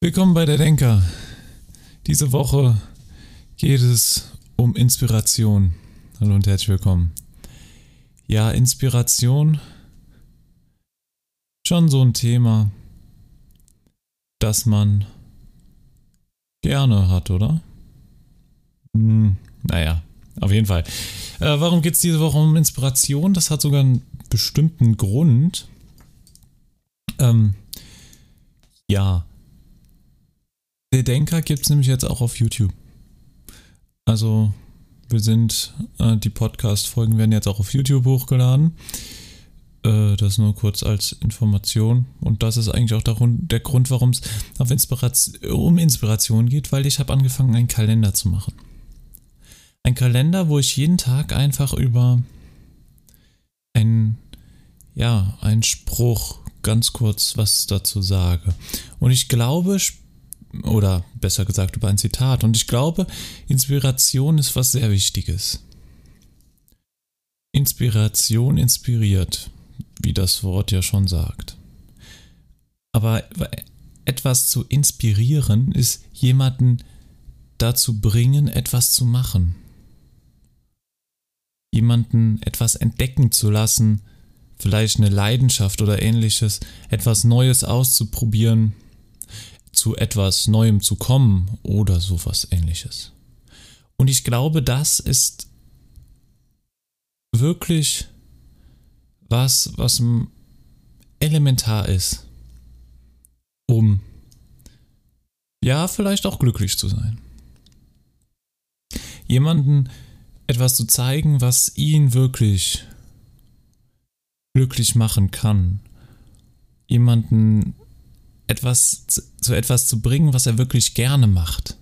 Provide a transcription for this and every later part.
Willkommen bei der Denker. Diese Woche geht es um Inspiration. Hallo und herzlich willkommen. Ja, Inspiration. Schon so ein Thema, das man gerne hat, oder? Hm, naja, auf jeden Fall. Äh, warum geht es diese Woche um Inspiration? Das hat sogar einen bestimmten Grund. Ähm, ja, Denker gibt es nämlich jetzt auch auf YouTube. Also, wir sind, äh, die Podcast-Folgen werden jetzt auch auf YouTube hochgeladen. Äh, das nur kurz als Information. Und das ist eigentlich auch der Grund, der Grund warum es um Inspiration geht, weil ich habe angefangen, einen Kalender zu machen. Ein Kalender, wo ich jeden Tag einfach über einen, ja, einen Spruch ganz kurz was dazu sage. Und ich glaube, oder besser gesagt über ein Zitat. Und ich glaube, Inspiration ist was sehr Wichtiges. Inspiration inspiriert, wie das Wort ja schon sagt. Aber etwas zu inspirieren ist jemanden dazu bringen, etwas zu machen. Jemanden etwas entdecken zu lassen, vielleicht eine Leidenschaft oder ähnliches, etwas Neues auszuprobieren, zu etwas Neuem zu kommen oder sowas ähnliches. Und ich glaube, das ist wirklich was, was elementar ist, um ja, vielleicht auch glücklich zu sein. Jemanden etwas zu zeigen, was ihn wirklich glücklich machen kann. Jemanden etwas zu etwas zu bringen, was er wirklich gerne macht.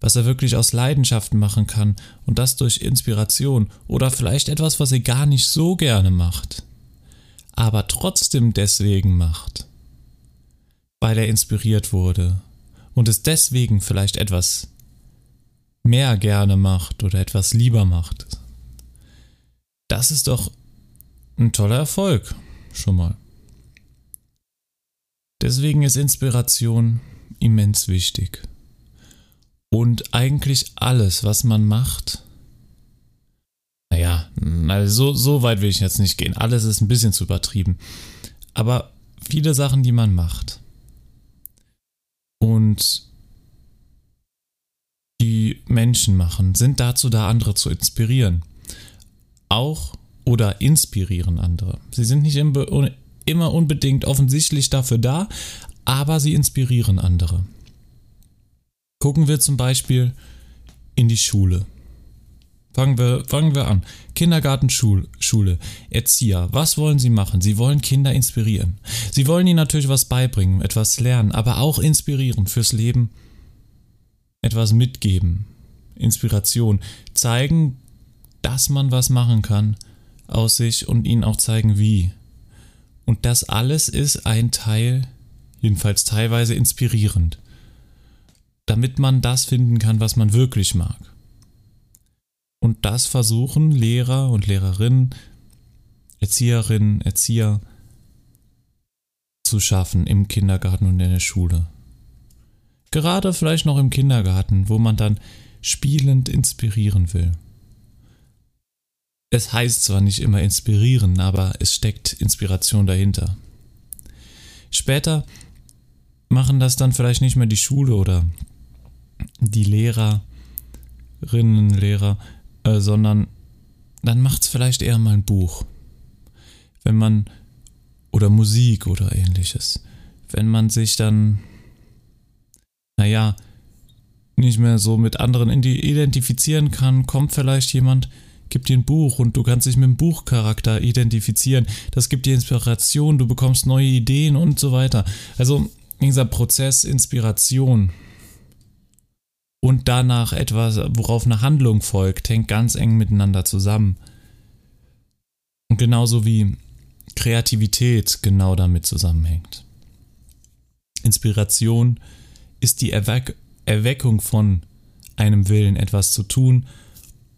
Was er wirklich aus Leidenschaft machen kann und das durch Inspiration oder vielleicht etwas, was er gar nicht so gerne macht, aber trotzdem deswegen macht, weil er inspiriert wurde und es deswegen vielleicht etwas mehr gerne macht oder etwas lieber macht. Das ist doch ein toller Erfolg, schon mal. Deswegen ist Inspiration immens wichtig. Und eigentlich alles, was man macht, naja, also so, weit will ich jetzt nicht gehen. Alles ist ein bisschen zu übertrieben. Aber viele Sachen, die man macht und die Menschen machen, sind dazu da, andere zu inspirieren. Auch oder inspirieren andere. Sie sind nicht immer unbedingt offensichtlich dafür da, aber sie inspirieren andere. Gucken wir zum Beispiel in die Schule. Fangen wir, fangen wir an. Kindergarten, Schul, Schule, Erzieher. Was wollen sie machen? Sie wollen Kinder inspirieren. Sie wollen ihnen natürlich was beibringen, etwas lernen, aber auch inspirieren fürs Leben. Etwas mitgeben. Inspiration. Zeigen, dass man was machen kann aus sich und ihnen auch zeigen, wie. Und das alles ist ein Teil, jedenfalls teilweise inspirierend, damit man das finden kann, was man wirklich mag. Und das versuchen Lehrer und Lehrerinnen, Erzieherinnen, Erzieher zu schaffen im Kindergarten und in der Schule. Gerade vielleicht noch im Kindergarten, wo man dann spielend inspirieren will. Es heißt zwar nicht immer inspirieren, aber es steckt Inspiration dahinter. Später machen das dann vielleicht nicht mehr die Schule oder die Lehrerinnen, Lehrer, äh, sondern dann macht es vielleicht eher mal ein Buch. Wenn man, oder Musik oder ähnliches. Wenn man sich dann, naja, nicht mehr so mit anderen identifizieren kann, kommt vielleicht jemand, gibt dir ein Buch und du kannst dich mit dem Buchcharakter identifizieren. Das gibt dir Inspiration, du bekommst neue Ideen und so weiter. Also dieser Prozess Inspiration und danach etwas, worauf eine Handlung folgt, hängt ganz eng miteinander zusammen. Und genauso wie Kreativität genau damit zusammenhängt. Inspiration ist die Erweck Erweckung von einem Willen, etwas zu tun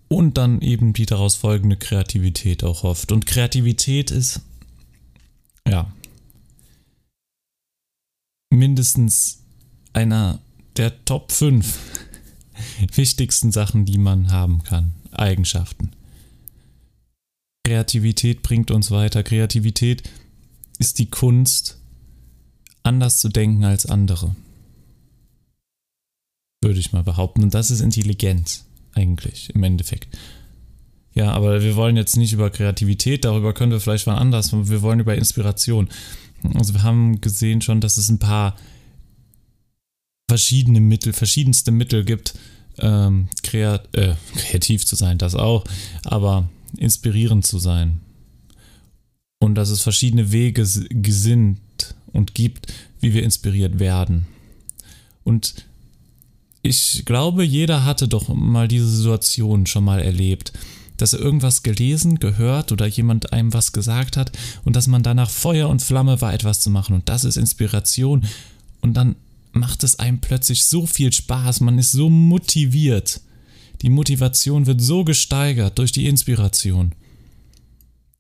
und dann eben die daraus folgende Kreativität auch oft. Und Kreativität ist, ja, mindestens einer der Top 5 wichtigsten Sachen, die man haben kann. Eigenschaften. Kreativität bringt uns weiter. Kreativität ist die Kunst, anders zu denken als andere. Würde ich mal behaupten. Und das ist Intelligenz, eigentlich, im Endeffekt. Ja, aber wir wollen jetzt nicht über Kreativität, darüber können wir vielleicht mal anders. Wir wollen über Inspiration. Also wir haben gesehen schon, dass es ein paar verschiedene Mittel, verschiedenste Mittel gibt, ähm, kreat äh, kreativ zu sein, das auch, aber inspirierend zu sein. Und dass es verschiedene Wege gesinnt und gibt, wie wir inspiriert werden. Und ich glaube, jeder hatte doch mal diese Situation schon mal erlebt, dass er irgendwas gelesen, gehört oder jemand einem was gesagt hat und dass man danach Feuer und Flamme war, etwas zu machen. Und das ist Inspiration. Und dann macht es einem plötzlich so viel Spaß, man ist so motiviert. Die Motivation wird so gesteigert durch die Inspiration.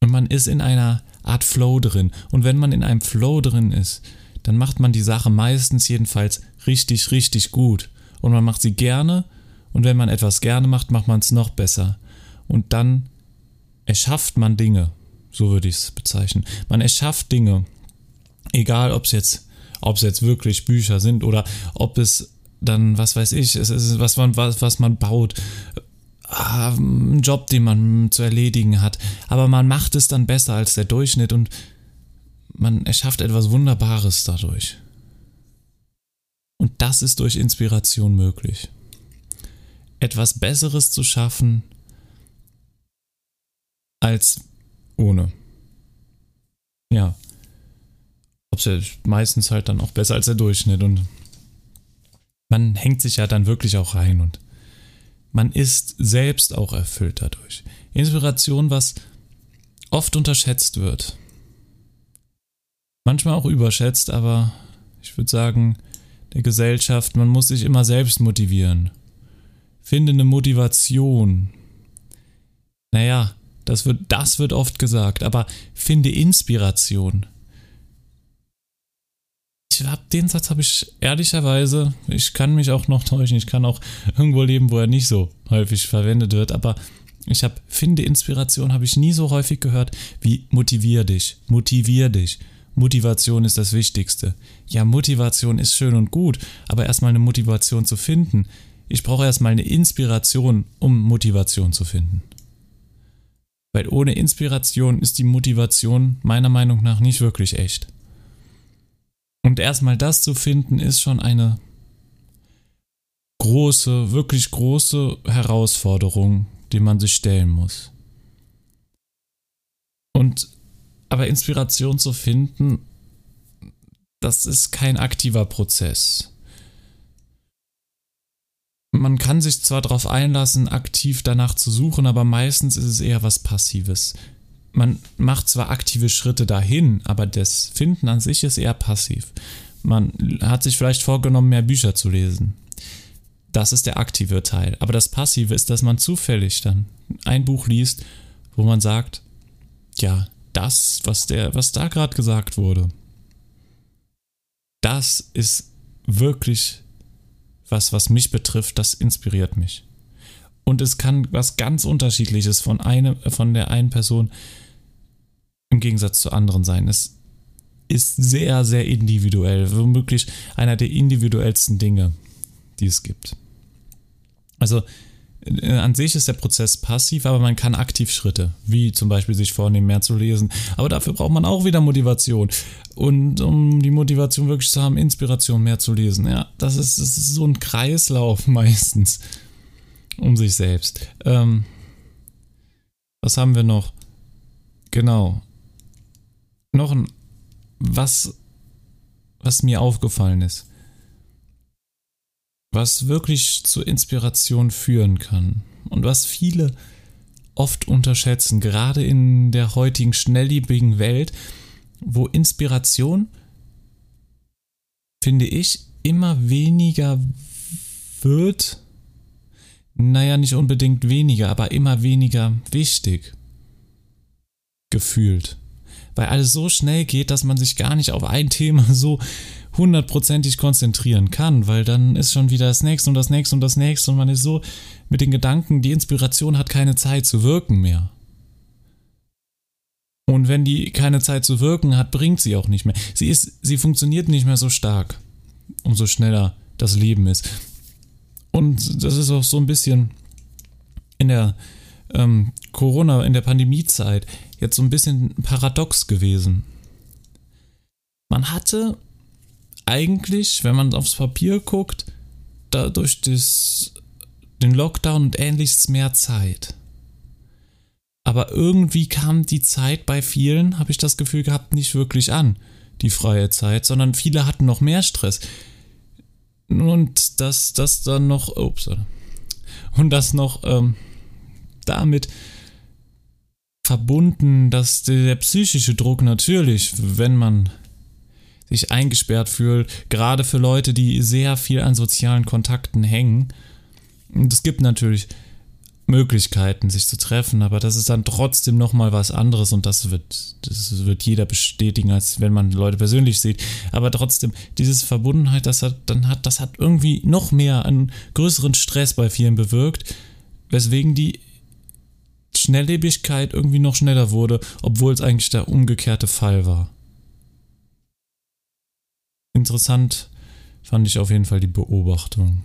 Und man ist in einer Art Flow drin. Und wenn man in einem Flow drin ist, dann macht man die Sache meistens jedenfalls richtig, richtig gut. Und man macht sie gerne. Und wenn man etwas gerne macht, macht man es noch besser. Und dann erschafft man Dinge. So würde ich es bezeichnen. Man erschafft Dinge. Egal, ob es jetzt jetzt wirklich Bücher sind oder ob es dann, was weiß ich, es ist was man, was, was man baut. Ah, ein Job, den man zu erledigen hat. Aber man macht es dann besser als der Durchschnitt und man erschafft etwas Wunderbares dadurch. Und das ist durch Inspiration möglich. Etwas Besseres zu schaffen als ohne. Ja meistens halt dann auch besser als der Durchschnitt und man hängt sich ja dann wirklich auch rein und man ist selbst auch erfüllt dadurch. Inspiration, was oft unterschätzt wird. Manchmal auch überschätzt, aber ich würde sagen, der Gesellschaft, man muss sich immer selbst motivieren. Finde eine Motivation. Naja, das wird, das wird oft gesagt, aber finde Inspiration ich habe den Satz habe ich ehrlicherweise, ich kann mich auch noch täuschen, ich kann auch irgendwo leben, wo er nicht so häufig verwendet wird, aber ich habe finde Inspiration habe ich nie so häufig gehört wie motivier dich, motivier dich. Motivation ist das Wichtigste. Ja, Motivation ist schön und gut, aber erstmal eine Motivation zu finden. Ich brauche erstmal eine Inspiration, um Motivation zu finden. Weil ohne Inspiration ist die Motivation meiner Meinung nach nicht wirklich echt. Und erstmal das zu finden, ist schon eine große, wirklich große Herausforderung, die man sich stellen muss. Und aber Inspiration zu finden, das ist kein aktiver Prozess. Man kann sich zwar darauf einlassen, aktiv danach zu suchen, aber meistens ist es eher was Passives man macht zwar aktive Schritte dahin, aber das Finden an sich ist eher passiv. Man hat sich vielleicht vorgenommen, mehr Bücher zu lesen. Das ist der aktive Teil. Aber das Passive ist, dass man zufällig dann ein Buch liest, wo man sagt, ja, das, was der, was da gerade gesagt wurde, das ist wirklich was, was mich betrifft, das inspiriert mich. Und es kann was ganz Unterschiedliches von, eine, von der einen Person im Gegensatz zu anderen sein. Es ist sehr, sehr individuell. Womöglich einer der individuellsten Dinge, die es gibt. Also an sich ist der Prozess passiv, aber man kann aktiv Schritte, wie zum Beispiel sich vornehmen, mehr zu lesen. Aber dafür braucht man auch wieder Motivation. Und um die Motivation wirklich zu haben, Inspiration mehr zu lesen. Ja, das ist, das ist so ein Kreislauf meistens um sich selbst. Ähm, was haben wir noch? Genau noch ein, was, was mir aufgefallen ist, was wirklich zur Inspiration führen kann und was viele oft unterschätzen, gerade in der heutigen schnelllebigen Welt, wo Inspiration, finde ich, immer weniger wird, naja, nicht unbedingt weniger, aber immer weniger wichtig gefühlt. Weil alles so schnell geht, dass man sich gar nicht auf ein Thema so hundertprozentig konzentrieren kann, weil dann ist schon wieder das nächste und das nächste und das nächste und man ist so mit den Gedanken, die Inspiration hat keine Zeit zu wirken mehr. Und wenn die keine Zeit zu wirken hat, bringt sie auch nicht mehr. Sie ist, sie funktioniert nicht mehr so stark, umso schneller das Leben ist. Und das ist auch so ein bisschen in der ähm, Corona, in der Pandemiezeit jetzt so ein bisschen paradox gewesen. Man hatte eigentlich, wenn man aufs Papier guckt, dadurch das, den Lockdown und ähnliches mehr Zeit. Aber irgendwie kam die Zeit bei vielen, habe ich das Gefühl gehabt, nicht wirklich an, die freie Zeit, sondern viele hatten noch mehr Stress. Und dass das dann noch, ups, und das noch ähm, damit verbunden, dass der psychische Druck natürlich, wenn man sich eingesperrt fühlt, gerade für Leute, die sehr viel an sozialen Kontakten hängen. Und es gibt natürlich Möglichkeiten, sich zu treffen, aber das ist dann trotzdem nochmal was anderes und das wird, das wird jeder bestätigen, als wenn man Leute persönlich sieht. Aber trotzdem, diese Verbundenheit, das hat, dann hat, das hat irgendwie noch mehr einen größeren Stress bei vielen bewirkt, weswegen die Schnelllebigkeit irgendwie noch schneller wurde, obwohl es eigentlich der umgekehrte Fall war. Interessant fand ich auf jeden Fall die Beobachtung.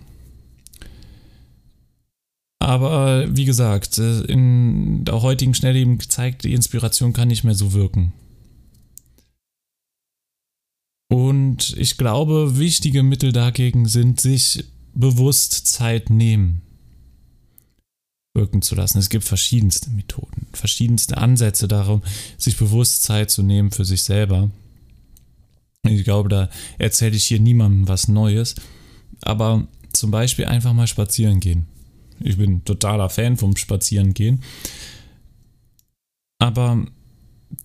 Aber wie gesagt, äh, in der heutigen Schnellleben gezeigt, die Inspiration kann nicht mehr so wirken. Und ich glaube, wichtige Mittel dagegen sind, sich bewusst Zeit nehmen, wirken zu lassen. Es gibt verschiedenste Methoden, verschiedenste Ansätze darum, sich bewusst Zeit zu nehmen für sich selber. Ich glaube, da erzähle ich hier niemandem was Neues. Aber zum Beispiel einfach mal spazieren gehen. Ich bin totaler Fan vom Spazierengehen. Aber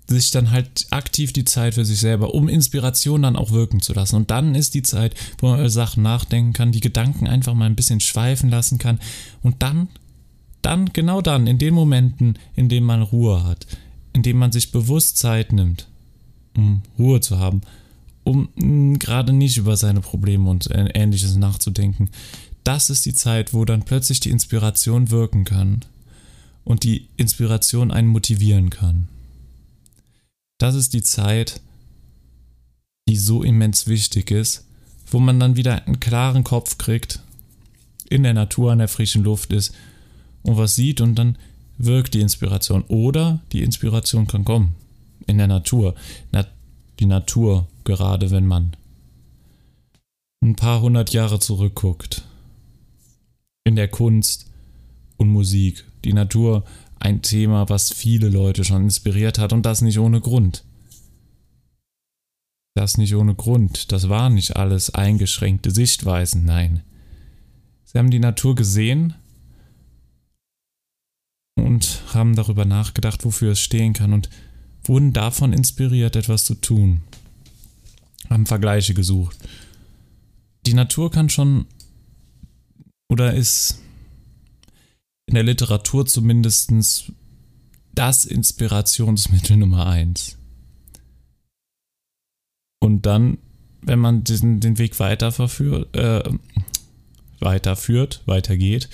sich dann halt aktiv die Zeit für sich selber, um Inspiration dann auch wirken zu lassen. Und dann ist die Zeit, wo man über Sachen nachdenken kann, die Gedanken einfach mal ein bisschen schweifen lassen kann. Und dann, dann, genau dann, in den Momenten, in denen man Ruhe hat, in denen man sich bewusst Zeit nimmt, um Ruhe zu haben, um mm, gerade nicht über seine Probleme und ähnliches nachzudenken. Das ist die Zeit, wo dann plötzlich die Inspiration wirken kann und die Inspiration einen motivieren kann. Das ist die Zeit, die so immens wichtig ist, wo man dann wieder einen klaren Kopf kriegt, in der Natur, an der frischen Luft ist und was sieht und dann wirkt die Inspiration. Oder die Inspiration kann kommen in der Natur. Die Natur gerade wenn man ein paar hundert Jahre zurückguckt. In der Kunst und Musik. Die Natur ein Thema, was viele Leute schon inspiriert hat und das nicht ohne Grund. Das nicht ohne Grund. Das waren nicht alles eingeschränkte Sichtweisen, nein. Sie haben die Natur gesehen und haben darüber nachgedacht, wofür es stehen kann und wurden davon inspiriert, etwas zu tun haben Vergleiche gesucht. Die Natur kann schon oder ist in der Literatur zumindest das Inspirationsmittel Nummer eins. Und dann, wenn man diesen, den Weg weiter verführt, äh, weiterführt, weitergeht,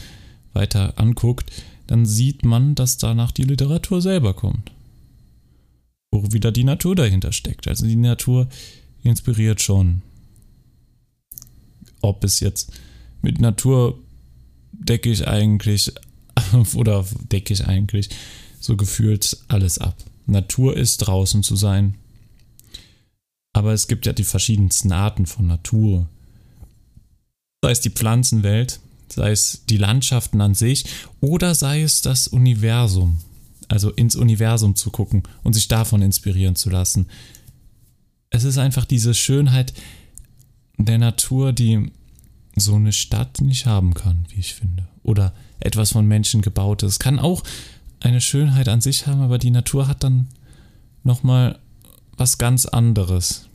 weiter anguckt, dann sieht man, dass danach die Literatur selber kommt. Wo wieder die Natur dahinter steckt. Also die Natur inspiriert schon. Ob es jetzt mit Natur decke ich eigentlich oder decke ich eigentlich so gefühlt alles ab. Natur ist draußen zu sein. Aber es gibt ja die verschiedensten Arten von Natur. Sei es die Pflanzenwelt, sei es die Landschaften an sich oder sei es das Universum. Also ins Universum zu gucken und sich davon inspirieren zu lassen es ist einfach diese Schönheit der Natur, die so eine Stadt nicht haben kann, wie ich finde. Oder etwas von Menschen gebautes. Es kann auch eine Schönheit an sich haben, aber die Natur hat dann nochmal was ganz anderes.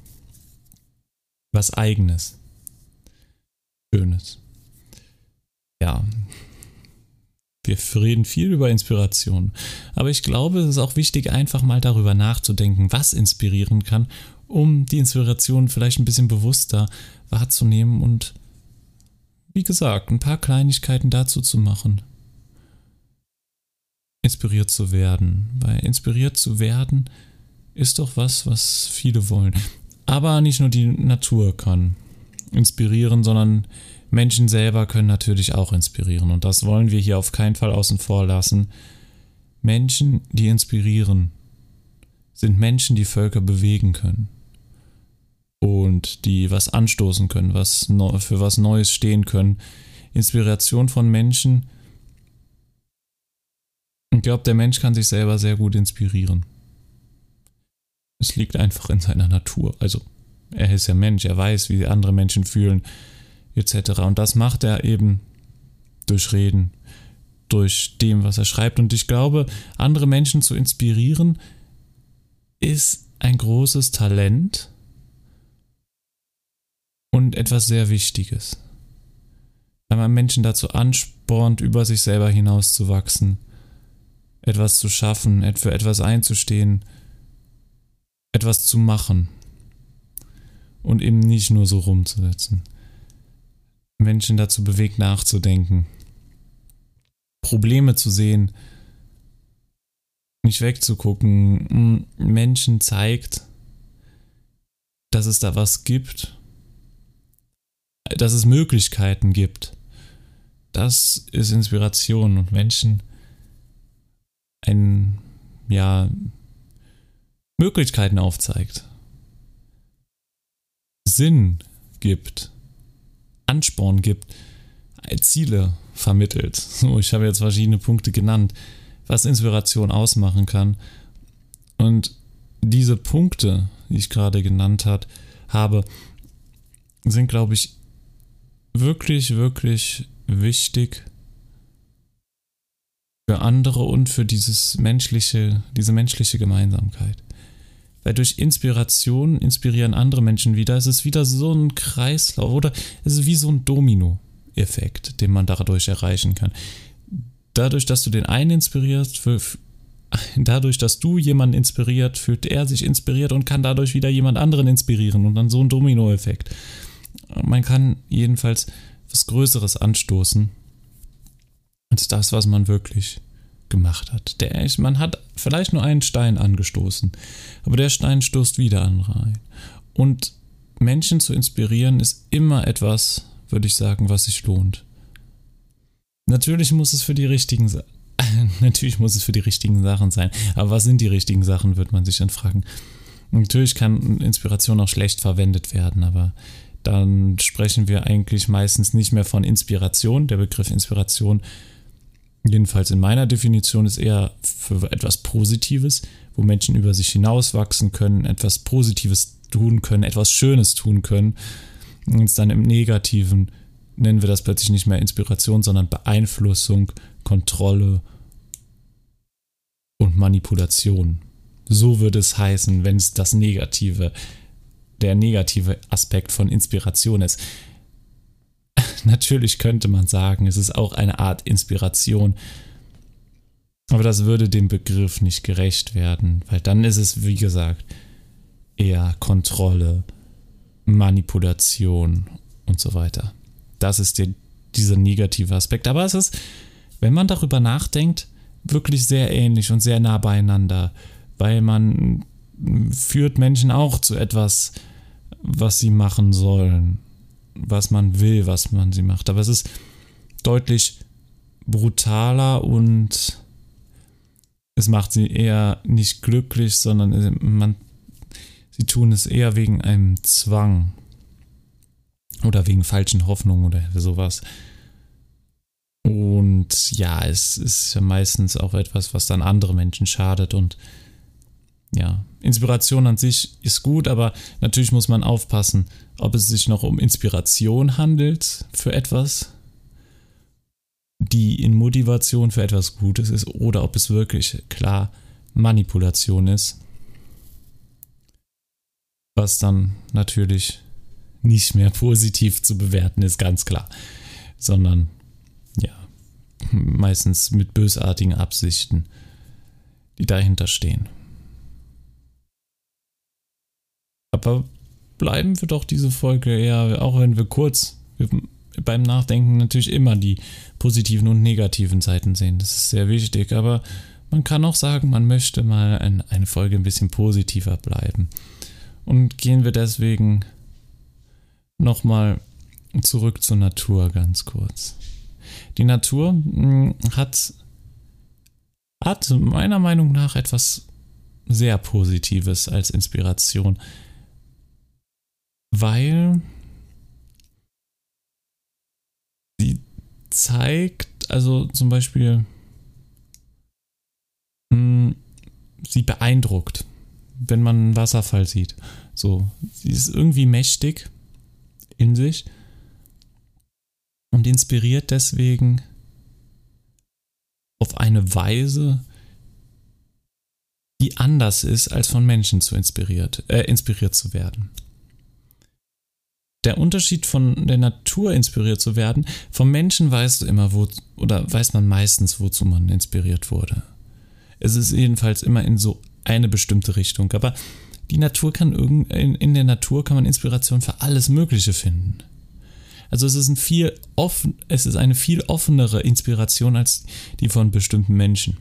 Was eigenes. Schönes. Ja. Wir reden viel über Inspiration. Aber ich glaube, es ist auch wichtig, einfach mal darüber nachzudenken, was inspirieren kann um die Inspiration vielleicht ein bisschen bewusster wahrzunehmen und wie gesagt, ein paar Kleinigkeiten dazu zu machen. Inspiriert zu werden. Weil inspiriert zu werden ist doch was, was viele wollen. Aber nicht nur die Natur kann inspirieren, sondern Menschen selber können natürlich auch inspirieren. Und das wollen wir hier auf keinen Fall außen vor lassen. Menschen, die inspirieren, sind Menschen, die Völker bewegen können. Und die was anstoßen können, was für was Neues stehen können. Inspiration von Menschen. Ich glaube, der Mensch kann sich selber sehr gut inspirieren. Es liegt einfach in seiner Natur. Also, er ist ja Mensch, er weiß, wie andere Menschen fühlen, etc. Und das macht er eben durch Reden, durch dem, was er schreibt. Und ich glaube, andere Menschen zu inspirieren, ist ein großes Talent und etwas sehr Wichtiges. Weil man Menschen dazu anspornt, über sich selber hinauszuwachsen, etwas zu schaffen, für etwas einzustehen, etwas zu machen und eben nicht nur so rumzusetzen. Menschen dazu bewegt nachzudenken, Probleme zu sehen, nicht wegzugucken, Menschen zeigt, dass es da was gibt, dass es Möglichkeiten gibt. Das ist Inspiration und Menschen ein, ja, Möglichkeiten aufzeigt, Sinn gibt, Ansporn gibt, Ziele vermittelt. So, ich habe jetzt verschiedene Punkte genannt, was Inspiration ausmachen kann. Und diese Punkte, die ich gerade genannt hat, habe, sind, glaube ich, wirklich, wirklich wichtig für andere und für dieses menschliche, diese menschliche Gemeinsamkeit. Weil durch Inspiration inspirieren andere Menschen wieder. Es ist wieder so ein Kreislauf oder es ist wie so ein Domino-Effekt, den man dadurch erreichen kann. Dadurch, dass du den einen inspirierst, für, dadurch, dass du jemanden inspiriert, fühlt er sich inspiriert und kann dadurch wieder jemand anderen inspirieren und dann so ein Domino-Effekt. Man kann jedenfalls was Größeres anstoßen als das, was man wirklich gemacht hat. Der, man hat vielleicht nur einen Stein angestoßen, aber der Stein stoßt wieder an rein. Und Menschen zu inspirieren ist immer etwas, würde ich sagen, was sich lohnt. Natürlich muss es für die richtigen natürlich muss es für die richtigen Sachen sein. Aber was sind die richtigen Sachen, wird man sich dann fragen. Natürlich kann Inspiration auch schlecht verwendet werden, aber dann sprechen wir eigentlich meistens nicht mehr von Inspiration. Der Begriff Inspiration jedenfalls in meiner Definition, ist eher für etwas Positives, wo Menschen über sich hinauswachsen können, etwas Positives tun können, etwas Schönes tun können. Und dann im Negativen nennen wir das plötzlich nicht mehr Inspiration, sondern Beeinflussung, Kontrolle und Manipulation. So würde es heißen, wenn es das Negative, der negative Aspekt von Inspiration ist. Natürlich könnte man sagen, es ist auch eine Art Inspiration. Aber das würde dem Begriff nicht gerecht werden, weil dann ist es, wie gesagt, eher Kontrolle, Manipulation und so weiter. Das ist der, dieser negative Aspekt. Aber es ist, wenn man darüber nachdenkt, wirklich sehr ähnlich und sehr nah beieinander, weil man führt Menschen auch zu etwas, was sie machen sollen was man will, was man sie macht. Aber es ist deutlich brutaler und es macht sie eher nicht glücklich, sondern man, sie tun es eher wegen einem Zwang oder wegen falschen Hoffnungen oder sowas. Und ja, es ist ja meistens auch etwas, was dann andere Menschen schadet und ja, Inspiration an sich ist gut, aber natürlich muss man aufpassen, ob es sich noch um Inspiration handelt für etwas, die in Motivation für etwas Gutes ist, oder ob es wirklich klar Manipulation ist, was dann natürlich nicht mehr positiv zu bewerten ist, ganz klar, sondern ja, meistens mit bösartigen Absichten, die dahinter stehen. Aber bleiben wir doch diese Folge eher, auch wenn wir kurz beim Nachdenken natürlich immer die positiven und negativen Seiten sehen. Das ist sehr wichtig. Aber man kann auch sagen, man möchte mal eine Folge ein bisschen positiver bleiben. Und gehen wir deswegen nochmal zurück zur Natur ganz kurz. Die Natur hm, hat, hat meiner Meinung nach etwas sehr Positives als Inspiration, weil sie zeigt, also zum Beispiel, mh, hm, sie beeindruckt, wenn man einen Wasserfall sieht. So, sie ist irgendwie mächtig in sich und inspiriert deswegen auf eine Weise, die anders ist, als von Menschen zu inspiriert, äh, inspiriert zu werden. Der Unterschied von der Natur inspiriert zu werden, vom Menschen weißt du immer, wo, oder weiß man meistens, wozu man inspiriert wurde. Es ist jedenfalls immer in so eine bestimmte Richtung, aber die Natur kann irgend, in, in der Natur kann man Inspiration für alles Mögliche finden. Also es ist, ein viel offen, es ist eine viel offenere Inspiration als die von bestimmten Menschen.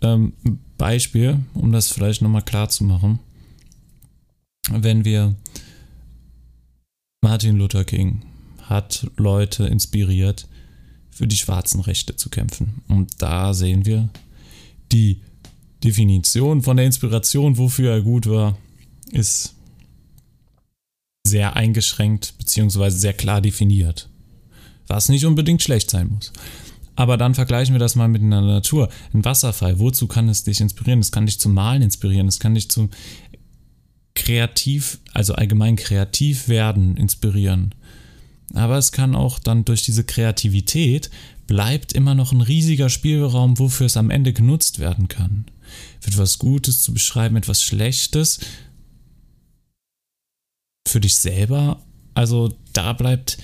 Ähm, Beispiel, um das vielleicht nochmal klar zu machen. Wenn wir Martin Luther King hat Leute inspiriert, für die schwarzen Rechte zu kämpfen. Und da sehen wir die Definition von der Inspiration, wofür er gut war, ist sehr eingeschränkt bzw. sehr klar definiert. Was nicht unbedingt schlecht sein muss. Aber dann vergleichen wir das mal mit einer Natur. Ein Wasserfall, wozu kann es dich inspirieren? Es kann dich zum Malen inspirieren, es kann dich zum kreativ, also allgemein kreativ werden inspirieren. Aber es kann auch dann durch diese Kreativität bleibt immer noch ein riesiger Spielraum, wofür es am Ende genutzt werden kann. Für etwas Gutes zu beschreiben, etwas Schlechtes, für dich selber. Also da bleibt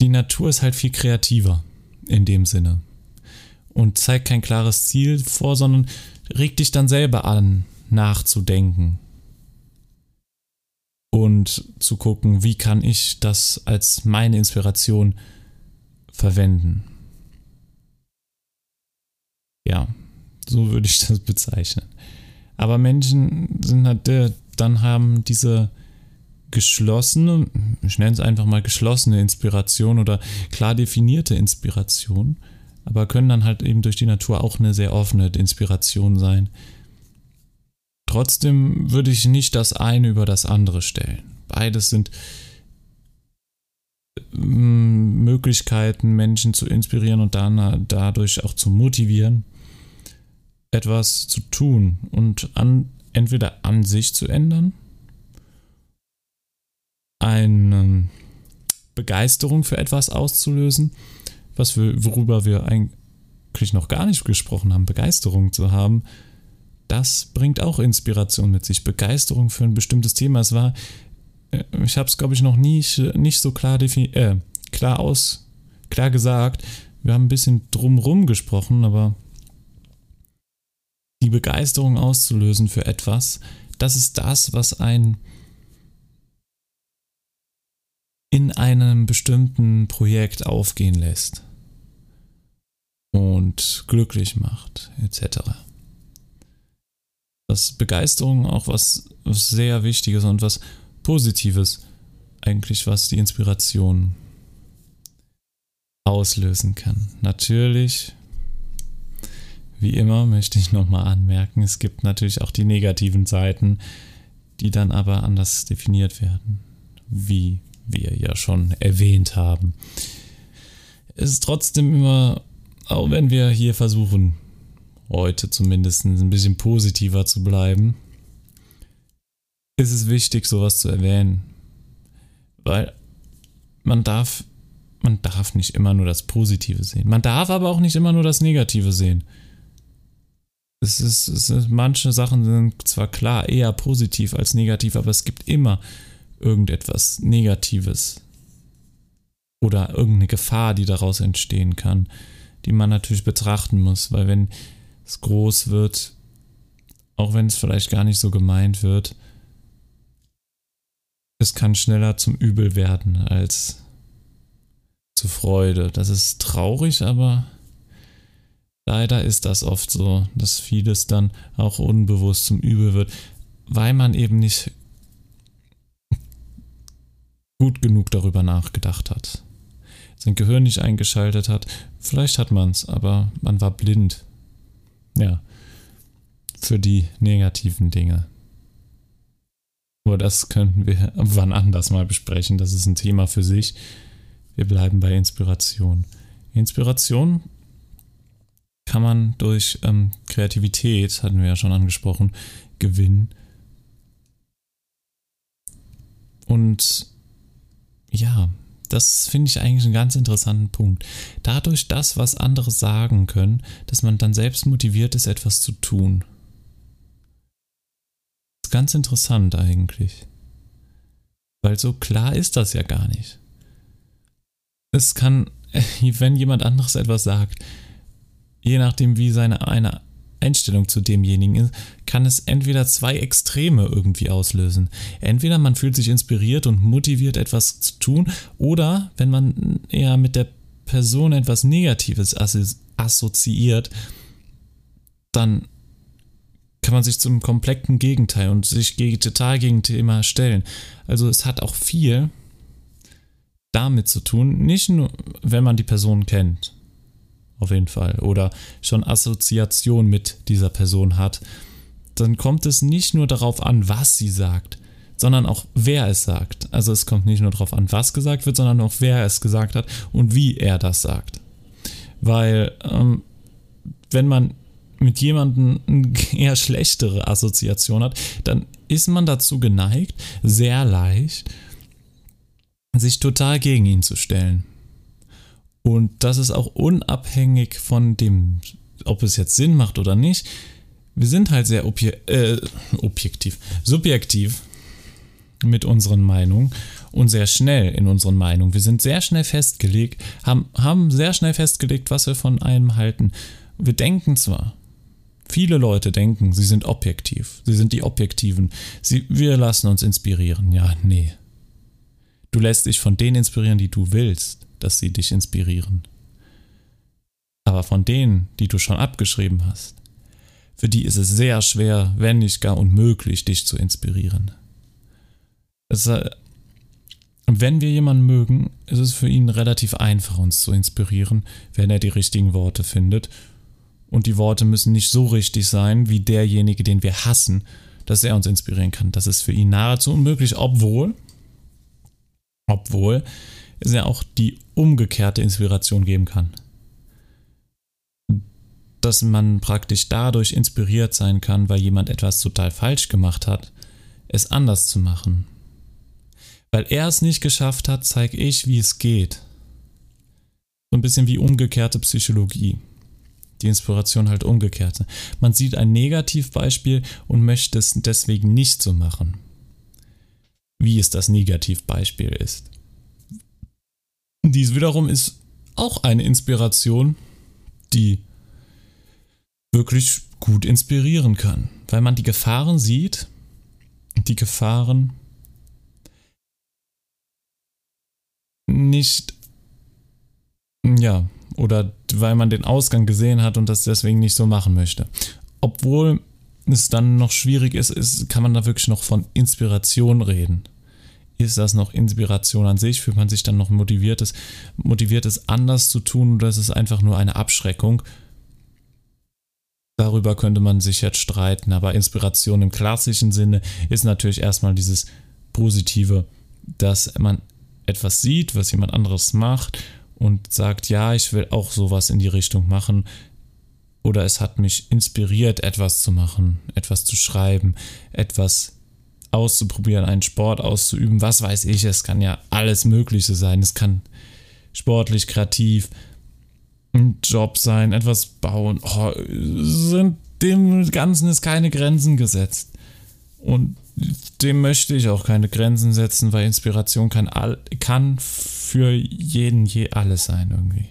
die Natur ist halt viel kreativer in dem Sinne und zeigt kein klares Ziel vor, sondern regt dich dann selber an, nachzudenken und zu gucken, wie kann ich das als meine Inspiration verwenden. Ja, so würde ich das bezeichnen. Aber Menschen sind halt dann haben diese geschlossene, ich nenne es einfach mal geschlossene Inspiration oder klar definierte Inspiration, aber können dann halt eben durch die Natur auch eine sehr offene Inspiration sein. Trotzdem würde ich nicht das eine über das andere stellen. Beides sind mm, Möglichkeiten, Menschen zu inspirieren und dann dadurch auch zu motivieren, etwas zu tun und an entweder an sich zu ändern, eine Begeisterung für etwas auszulösen, was wir, worüber wir eigentlich noch gar nicht gesprochen haben, Begeisterung zu haben, das bringt auch Inspiration mit sich. Begeisterung für ein bestimmtes Thema. Es war, äh, ich habe es glaube ich noch nie nicht so klar äh, klar aus, klar gesagt. Wir haben ein bisschen drumrum gesprochen, aber die Begeisterung auszulösen für etwas, das ist das, was ein in einem bestimmten Projekt aufgehen lässt und glücklich macht, etc. Das Begeisterung auch was, was sehr Wichtiges und was Positives, eigentlich was die Inspiration auslösen kann. Natürlich wie immer möchte ich nochmal anmerken, es gibt natürlich auch die negativen Seiten, die dann aber anders definiert werden, wie wir ja schon erwähnt haben. Es ist trotzdem immer, auch wenn wir hier versuchen, heute zumindest ein bisschen positiver zu bleiben, ist es wichtig, sowas zu erwähnen. Weil man darf, man darf nicht immer nur das Positive sehen. Man darf aber auch nicht immer nur das Negative sehen es ist, es ist, manche Sachen sind zwar klar eher positiv als negativ, aber es gibt immer irgendetwas Negatives oder irgendeine Gefahr, die daraus entstehen kann, die man natürlich betrachten muss, weil wenn es groß wird, auch wenn es vielleicht gar nicht so gemeint wird, es kann schneller zum Übel werden als zur Freude. Das ist traurig, aber leider ist das oft so, dass vieles dann auch unbewusst zum Übel wird, weil man eben nicht gut genug darüber nachgedacht hat. Sein Gehirn nicht eingeschaltet hat. Vielleicht hat man es, aber man war blind. Ja. Für die negativen Dinge. Nur das könnten wir wann anders mal besprechen. Das ist ein Thema für sich. Wir bleiben bei Inspiration. Inspiration kann man durch ähm, Kreativität, hatten wir ja schon angesprochen, gewinnen. Und ja, das finde ich eigentlich einen ganz interessanten Punkt. Dadurch das, was andere sagen können, dass man dann selbst motiviert ist, etwas zu tun. Das ist ganz interessant eigentlich. Weil so klar ist das ja gar nicht. Es kann, wenn jemand anderes etwas sagt, je nachdem, wie seine eine Einstellung zu demjenigen ist, kann es entweder zwei Extreme irgendwie auslösen. Entweder man fühlt sich inspiriert und motiviert, etwas zu tun, oder wenn man eher mit der Person etwas Negatives assoziiert, dann kann man sich zum kompletten Gegenteil und sich total gegen Thema stellen. Also es hat auch viel damit zu tun, nicht nur, wenn man die Person kennt, auf jeden Fall, oder schon Assoziation mit dieser Person hat, dann kommt es nicht nur darauf an, was sie sagt, sondern auch wer es sagt. Also es kommt nicht nur darauf an, was gesagt wird, sondern auch wer es gesagt hat und wie er das sagt. Weil ähm, wenn man mit jemandem eine eher schlechtere Assoziation hat, dann ist man dazu geneigt, sehr leicht sich total gegen ihn zu stellen. Und das ist auch unabhängig von dem, ob es jetzt Sinn macht oder nicht. Wir sind halt sehr äh, objektiv, subjektiv mit unseren Meinungen und sehr schnell in unseren Meinungen. Wir sind sehr schnell festgelegt, haben, haben sehr schnell festgelegt, was wir von einem halten. Wir denken zwar, viele Leute denken, sie sind objektiv, sie sind die Objektiven, sie, wir lassen uns inspirieren. Ja, nee. Du lässt dich von denen inspirieren, die du willst dass sie dich inspirieren. Aber von denen, die du schon abgeschrieben hast, für die ist es sehr schwer, wenn nicht gar unmöglich, dich zu inspirieren. Es, äh, wenn wir jemanden mögen, ist es für ihn relativ einfach, uns zu inspirieren, wenn er die richtigen Worte findet. Und die Worte müssen nicht so richtig sein, wie derjenige, den wir hassen, dass er uns inspirieren kann. Das ist für ihn nahezu unmöglich, obwohl, obwohl es ja auch die umgekehrte Inspiration geben kann. Dass man praktisch dadurch inspiriert sein kann, weil jemand etwas total falsch gemacht hat, es anders zu machen. Weil er es nicht geschafft hat, zeige ich, wie es geht. So ein bisschen wie umgekehrte Psychologie. Die Inspiration halt umgekehrt. Man sieht ein Negativbeispiel und möchte es deswegen nicht so machen. Wie es das Negativbeispiel ist. Dies wiederum ist auch eine Inspiration, die wirklich gut inspirieren kann, weil man die Gefahren sieht, die Gefahren nicht, ja, oder weil man den Ausgang gesehen hat und das deswegen nicht so machen möchte. Obwohl es dann noch schwierig ist, ist kann man da wirklich noch von Inspiration reden ist das noch Inspiration an sich? Fühlt man sich dann noch motiviert, es, motiviert anders zu tun oder ist es einfach nur eine Abschreckung? Darüber könnte man sich jetzt streiten, aber Inspiration im klassischen Sinne ist natürlich erstmal dieses Positive, dass man etwas sieht, was jemand anderes macht und sagt, ja, ich will auch sowas in die Richtung machen. Oder es hat mich inspiriert, etwas zu machen, etwas zu schreiben, etwas auszuprobieren, einen Sport auszuüben, was weiß ich, es kann ja alles Mögliche sein. Es kann sportlich, kreativ, ein Job sein, etwas bauen. Oh, sind, dem Ganzen ist keine Grenzen gesetzt. Und dem möchte ich auch keine Grenzen setzen, weil Inspiration kann, all, kann für jeden je alles sein irgendwie.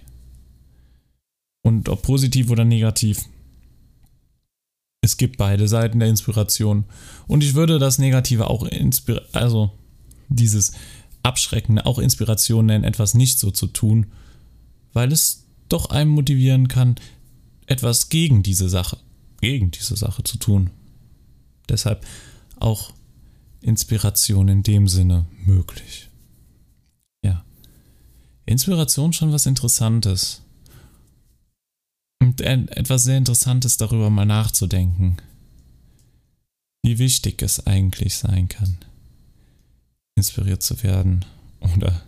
Und ob positiv oder negativ, es gibt beide Seiten der Inspiration. Und ich würde das Negative auch inspirieren, also dieses Abschreckende auch Inspiration nennen, etwas nicht so zu tun, weil es doch einem motivieren kann, etwas gegen diese Sache, gegen diese Sache zu tun. Deshalb auch Inspiration in dem Sinne möglich. Ja. Inspiration schon was Interessantes. Und etwas sehr Interessantes darüber mal nachzudenken. Wie wichtig es eigentlich sein kann, inspiriert zu werden oder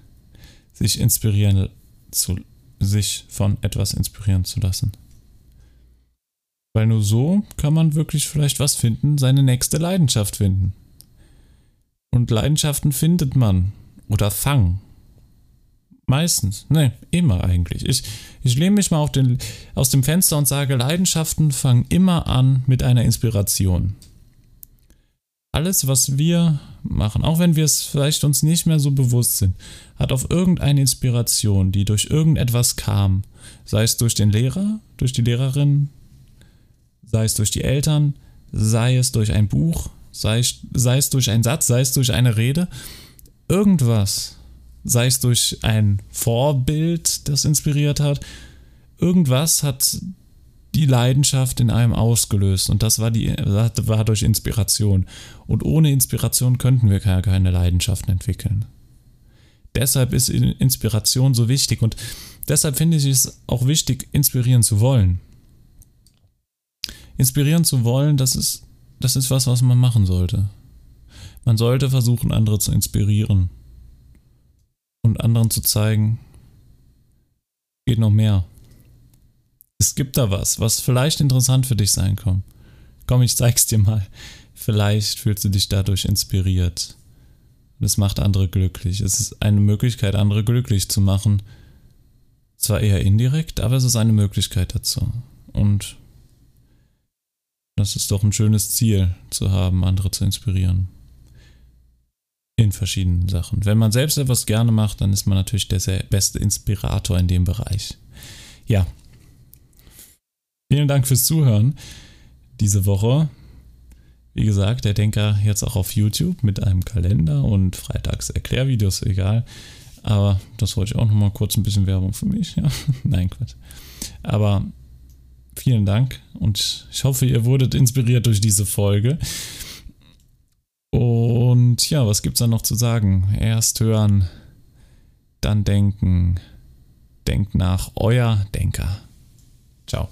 sich inspirieren zu, sich von etwas inspirieren zu lassen. Weil nur so kann man wirklich vielleicht was finden, seine nächste Leidenschaft finden. Und Leidenschaften findet man oder fangen. Meistens. Ne, immer eigentlich. Ich, ich lehne mich mal den, aus dem Fenster und sage, Leidenschaften fangen immer an mit einer Inspiration. Alles, was wir machen, auch wenn wir es vielleicht uns nicht mehr so bewusst sind, hat auf irgendeine Inspiration, die durch irgendetwas kam. Sei es durch den Lehrer, durch die Lehrerin, sei es durch die Eltern, sei es durch ein Buch, sei, sei es durch einen Satz, sei es durch eine Rede, irgendwas, sei es durch ein Vorbild, das inspiriert hat, irgendwas hat die Leidenschaft in einem ausgelöst und das war die war durch Inspiration und ohne Inspiration könnten wir keine Leidenschaften entwickeln. Deshalb ist Inspiration so wichtig und deshalb finde ich es auch wichtig, inspirieren zu wollen inspirieren zu wollen, das ist, das ist was, was man machen sollte. Man sollte versuchen, andere zu inspirieren und anderen zu zeigen, geht noch mehr. Es gibt da was, was vielleicht interessant für dich sein kann. Komm, ich zeig's dir mal. Vielleicht fühlst du dich dadurch inspiriert. Und es macht andere glücklich. Es ist eine Möglichkeit, andere glücklich zu machen. Zwar eher indirekt, aber es ist eine Möglichkeit dazu. Und das ist doch ein schönes Ziel zu haben, andere zu inspirieren. In verschiedenen Sachen. Wenn man selbst etwas gerne macht, dann ist man natürlich der beste Inspirator in dem Bereich. Ja. Vielen Dank fürs Zuhören diese Woche. Wie gesagt, der Denker jetzt auch auf YouTube mit einem Kalender und freitags Erklärvideos, egal. Aber das wollte ich auch nochmal kurz ein bisschen Werbung für mich. Ja. Nein, Quatsch. Aber vielen Dank und ich hoffe, ihr wurdet inspiriert durch diese Folge. Und ja, was gibt's da noch zu sagen? Erst hören, dann denken. Denkt nach, euer Denker. Ciao.